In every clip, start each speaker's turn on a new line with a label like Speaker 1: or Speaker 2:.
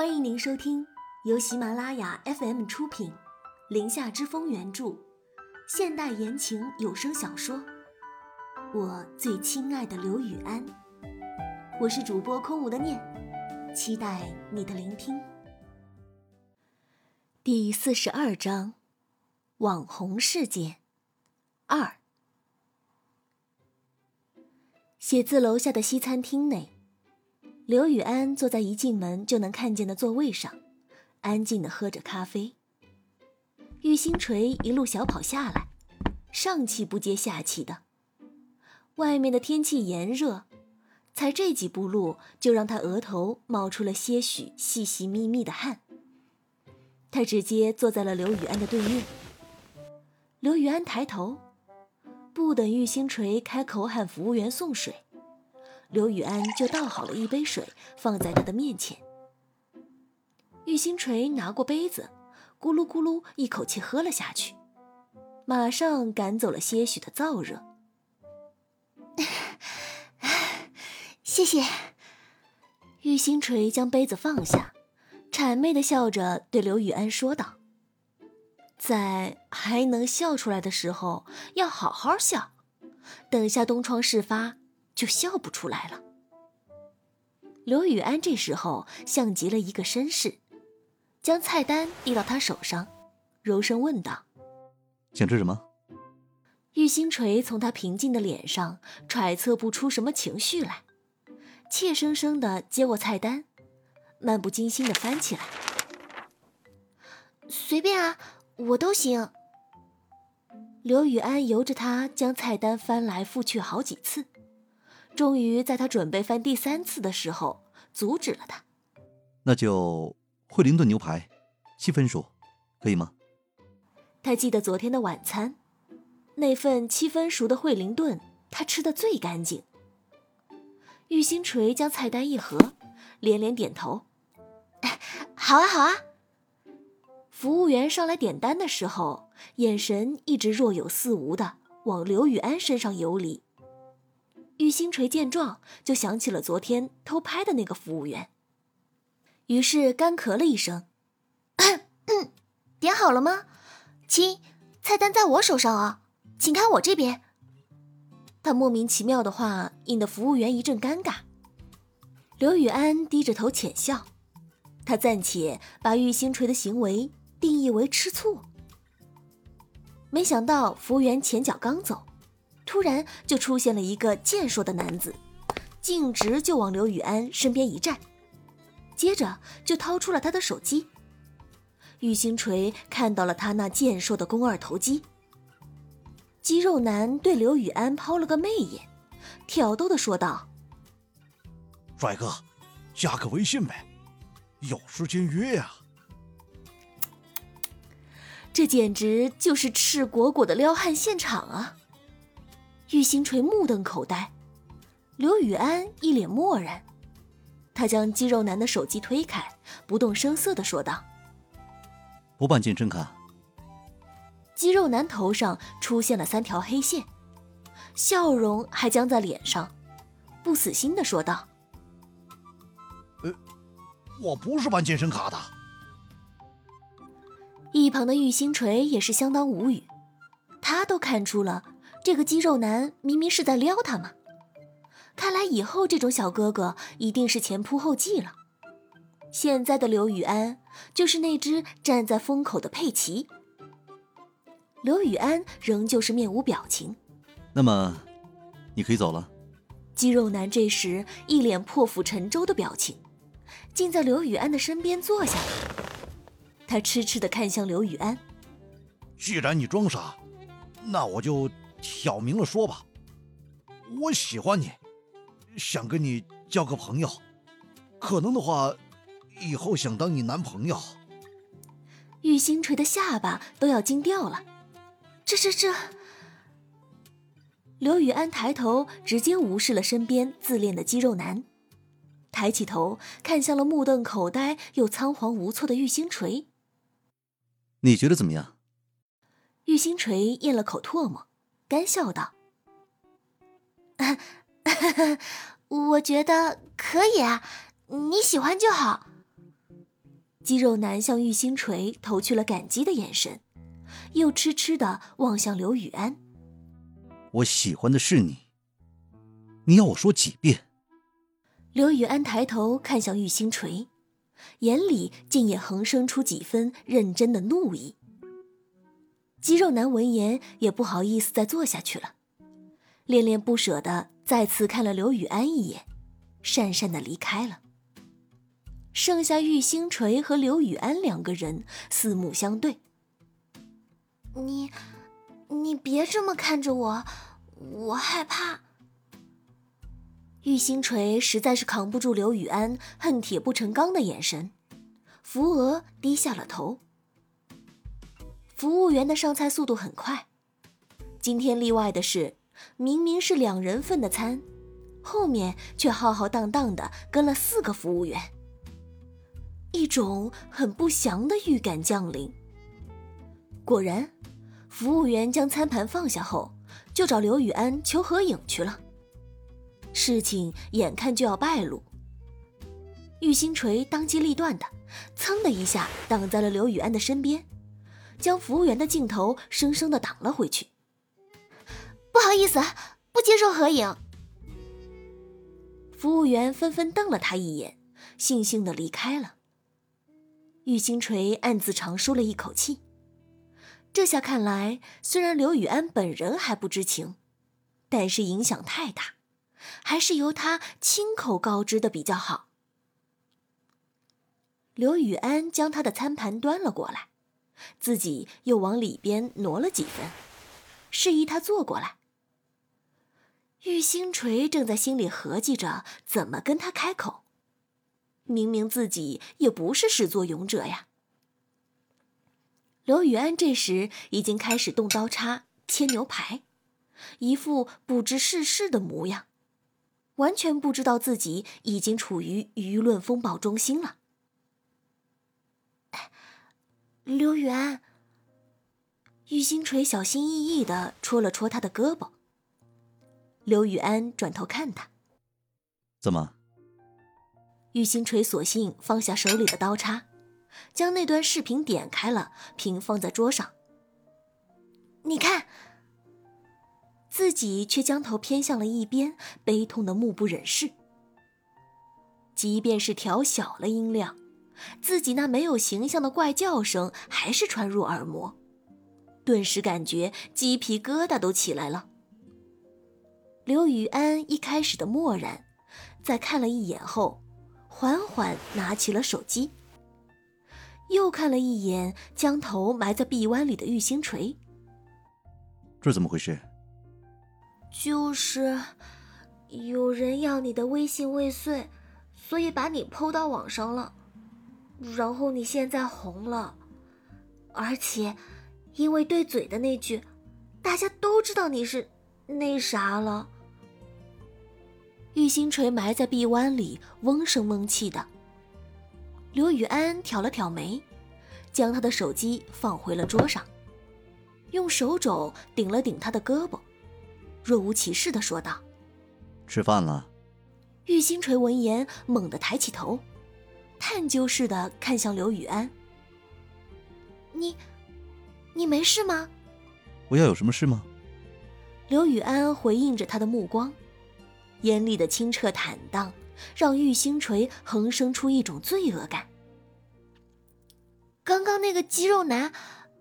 Speaker 1: 欢迎您收听由喜马拉雅 FM 出品，《林下之风》原著，现代言情有声小说《我最亲爱的刘雨安》。我是主播空无的念，期待你的聆听。第四十二章：网红事件二。写字楼下的西餐厅内。刘雨安坐在一进门就能看见的座位上，安静的喝着咖啡。玉星锤一路小跑下来，上气不接下气的。外面的天气炎热，才这几步路就让他额头冒出了些许细细密密的汗。他直接坐在了刘雨安的对面。刘雨安抬头，不等玉星锤开口喊服务员送水。刘雨安就倒好了一杯水，放在他的面前。玉星锤拿过杯子，咕噜咕噜一口气喝了下去，马上赶走了些许的燥热。
Speaker 2: 谢谢。
Speaker 1: 玉星锤将杯子放下，谄媚的笑着对刘雨安说道：“在还能笑出来的时候，要好好笑，等下东窗事发。”就笑不出来了。刘雨安这时候像极了一个绅士，将菜单递到他手上，柔声问道：“
Speaker 3: 想吃什么？”
Speaker 1: 玉星锤从他平静的脸上揣测不出什么情绪来，怯生生的接过菜单，漫不经心的翻起来：“
Speaker 2: 随便啊，我都行。”
Speaker 1: 刘雨安由着他将菜单翻来覆去好几次。终于在他准备翻第三次的时候，阻止了他。
Speaker 3: 那就惠灵顿牛排，七分熟，可以吗？
Speaker 1: 他记得昨天的晚餐，那份七分熟的惠灵顿，他吃的最干净。玉星锤将菜单一合，连连点头：“
Speaker 2: 好啊，好啊。”
Speaker 1: 服务员上来点单的时候，眼神一直若有似无的往刘雨安身上游离。玉星锤见状，就想起了昨天偷拍的那个服务员，于是干咳了一声：“
Speaker 2: 点好了吗，亲？菜单在我手上啊，请看我这边。”
Speaker 1: 他莫名其妙的话引得服务员一阵尴尬。刘雨安低着头浅笑，他暂且把玉星锤的行为定义为吃醋。没想到服务员前脚刚走。突然就出现了一个健硕的男子，径直就往刘雨安身边一站，接着就掏出了他的手机。玉星锤看到了他那健硕的肱二头肌。肌肉男对刘雨安抛了个媚眼，挑逗的说道：“
Speaker 4: 帅哥，加个微信呗，有时间约呀。”
Speaker 1: 这简直就是赤果果的撩汉现场啊！玉星锤目瞪口呆，刘雨安一脸漠然。他将肌肉男的手机推开，不动声色的说道：“
Speaker 3: 不办健身卡。”
Speaker 1: 肌肉男头上出现了三条黑线，笑容还僵在脸上，不死心的说道：“
Speaker 4: 呃，我不是办健身卡的。”
Speaker 1: 一旁的玉星锤也是相当无语，他都看出了。这个肌肉男明明是在撩他嘛！看来以后这种小哥哥一定是前仆后继了。现在的刘雨安就是那只站在风口的佩奇。刘雨安仍旧是面无表情。
Speaker 3: 那么，你可以走了。
Speaker 1: 肌肉男这时一脸破釜沉舟的表情，竟在刘雨安的身边坐下了。他痴痴的看向刘雨安。
Speaker 4: 既然你装傻，那我就。挑明了说吧，我喜欢你，想跟你交个朋友，可能的话，以后想当你男朋友。
Speaker 1: 玉星锤的下巴都要惊掉了，这这这！刘雨安抬头，直接无视了身边自恋的肌肉男，抬起头看向了目瞪口呆又仓皇无措的玉星锤。
Speaker 3: 你觉得怎么样？
Speaker 1: 玉星锤咽了口唾沫。干笑道：“
Speaker 2: 我觉得可以啊，你喜欢就好。”
Speaker 1: 肌肉男向玉星锤投去了感激的眼神，又痴痴的望向刘雨安。
Speaker 3: 我喜欢的是你，你要我说几遍？
Speaker 1: 刘雨安抬头看向玉星锤，眼里竟也横生出几分认真的怒意。肌肉男闻言也不好意思再坐下去了，恋恋不舍的再次看了刘雨安一眼，讪讪的离开了。剩下玉星锤和刘雨安两个人四目相对。
Speaker 2: 你，你别这么看着我，我害怕。
Speaker 1: 玉星锤实在是扛不住刘雨安恨铁不成钢的眼神，扶额低下了头。服务员的上菜速度很快，今天例外的是，明明是两人份的餐，后面却浩浩荡荡的跟了四个服务员。一种很不祥的预感降临。果然，服务员将餐盘放下后，就找刘雨安求合影去了。事情眼看就要败露，玉星锤当机立断的，噌的一下挡在了刘雨安的身边，将服务员的镜头生生的挡了回去。
Speaker 2: 不好意思，不接受合影。
Speaker 1: 服务员纷纷瞪了他一眼，悻悻的离开了。玉星锤暗自长舒了一口气。这下看来，虽然刘雨安本人还不知情，但是影响太大，还是由他亲口告知的比较好。刘雨安将他的餐盘端了过来，自己又往里边挪了几分，示意他坐过来。玉星锤正在心里合计着怎么跟他开口。明明自己也不是始作俑者呀。刘雨安这时已经开始动刀叉切牛排，一副不知世事的模样，完全不知道自己已经处于舆论风暴中心了。
Speaker 2: 刘雨安，
Speaker 1: 玉星锤小心翼翼的戳了戳他的胳膊。刘雨安转头看他，
Speaker 3: 怎么？
Speaker 1: 玉星锤索性放下手里的刀叉，将那段视频点开了，平放在桌上。
Speaker 2: 你看，
Speaker 1: 自己却将头偏向了一边，悲痛的目不忍视。即便是调小了音量，自己那没有形象的怪叫声还是传入耳膜，顿时感觉鸡皮疙瘩都起来了。刘雨安一开始的漠然，在看了一眼后。缓缓拿起了手机，又看了一眼将头埋在臂弯里的玉星锤。
Speaker 3: 这怎么回事？
Speaker 2: 就是有人要你的微信未遂，所以把你抛到网上了，然后你现在红了，而且因为对嘴的那句，大家都知道你是那啥了。
Speaker 1: 玉星锤埋在臂弯里，嗡声嗡气的。刘雨安挑了挑眉，将他的手机放回了桌上，用手肘顶了顶他的胳膊，若无其事的说道：“
Speaker 3: 吃饭了。”
Speaker 1: 玉星锤闻言猛地抬起头，探究似的看向刘雨安：“
Speaker 2: 你，你没事吗？”“
Speaker 3: 我要有什么事吗？”
Speaker 1: 刘雨安回应着他的目光。眼里的清澈坦荡，让玉星锤横生出一种罪恶感。
Speaker 2: 刚刚那个肌肉男，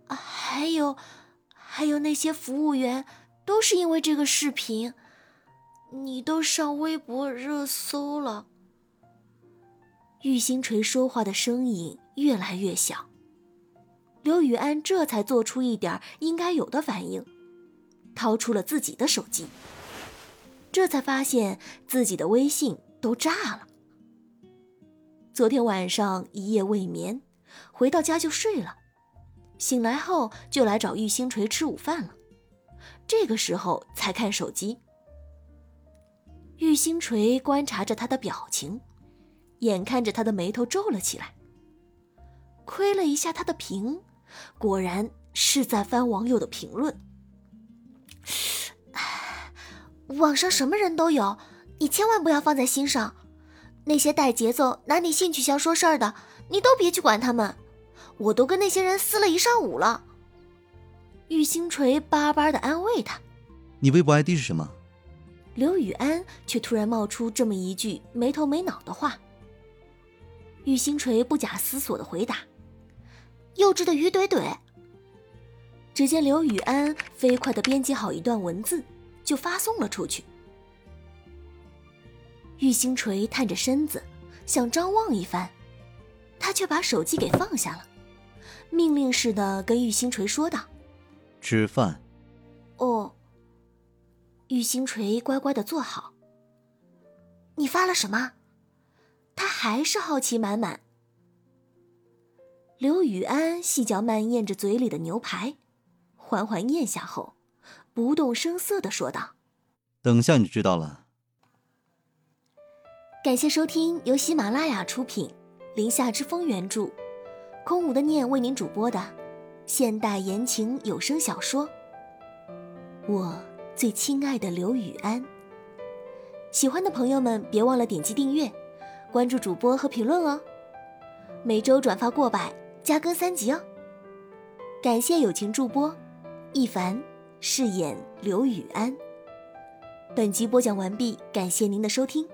Speaker 2: 还有，还有那些服务员，都是因为这个视频，你都上微博热搜了。
Speaker 1: 玉星锤说话的声音越来越小，刘雨安这才做出一点应该有的反应，掏出了自己的手机。这才发现自己的微信都炸了。昨天晚上一夜未眠，回到家就睡了，醒来后就来找玉星锤吃午饭了。这个时候才看手机。玉星锤观察着他的表情，眼看着他的眉头皱了起来，窥了一下他的屏，果然是在翻网友的评论。
Speaker 2: 网上什么人都有，你千万不要放在心上。那些带节奏、拿你性取向说事儿的，你都别去管他们，我都跟那些人撕了一上午了。
Speaker 1: 玉星锤巴巴的安慰他：“
Speaker 3: 你微博 ID 是什么？”
Speaker 1: 刘雨安却突然冒出这么一句没头没脑的话。玉星锤不假思索的回答：“
Speaker 2: 幼稚的鱼怼怼。”
Speaker 1: 只见刘雨安飞快的编辑好一段文字，就发送了出去。玉星锤探着身子，想张望一番，他却把手机给放下了，命令似的跟玉星锤说道。
Speaker 3: 吃饭。
Speaker 2: 哦。
Speaker 1: 玉星锤乖乖的坐好。
Speaker 2: 你发了什么？
Speaker 1: 他还是好奇满满。刘雨安细嚼慢咽着嘴里的牛排，缓缓咽下后，不动声色的说道：“
Speaker 3: 等下你就知道了。”
Speaker 1: 感谢收听由喜马拉雅出品，《林下之风》原著，空无的念为您主播的。现代言情有声小说，我最亲爱的刘雨安。喜欢的朋友们别忘了点击订阅、关注主播和评论哦。每周转发过百，加更三集哦。感谢友情助播一凡饰演刘雨安。本集播讲完毕，感谢您的收听，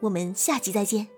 Speaker 1: 我们下集再见。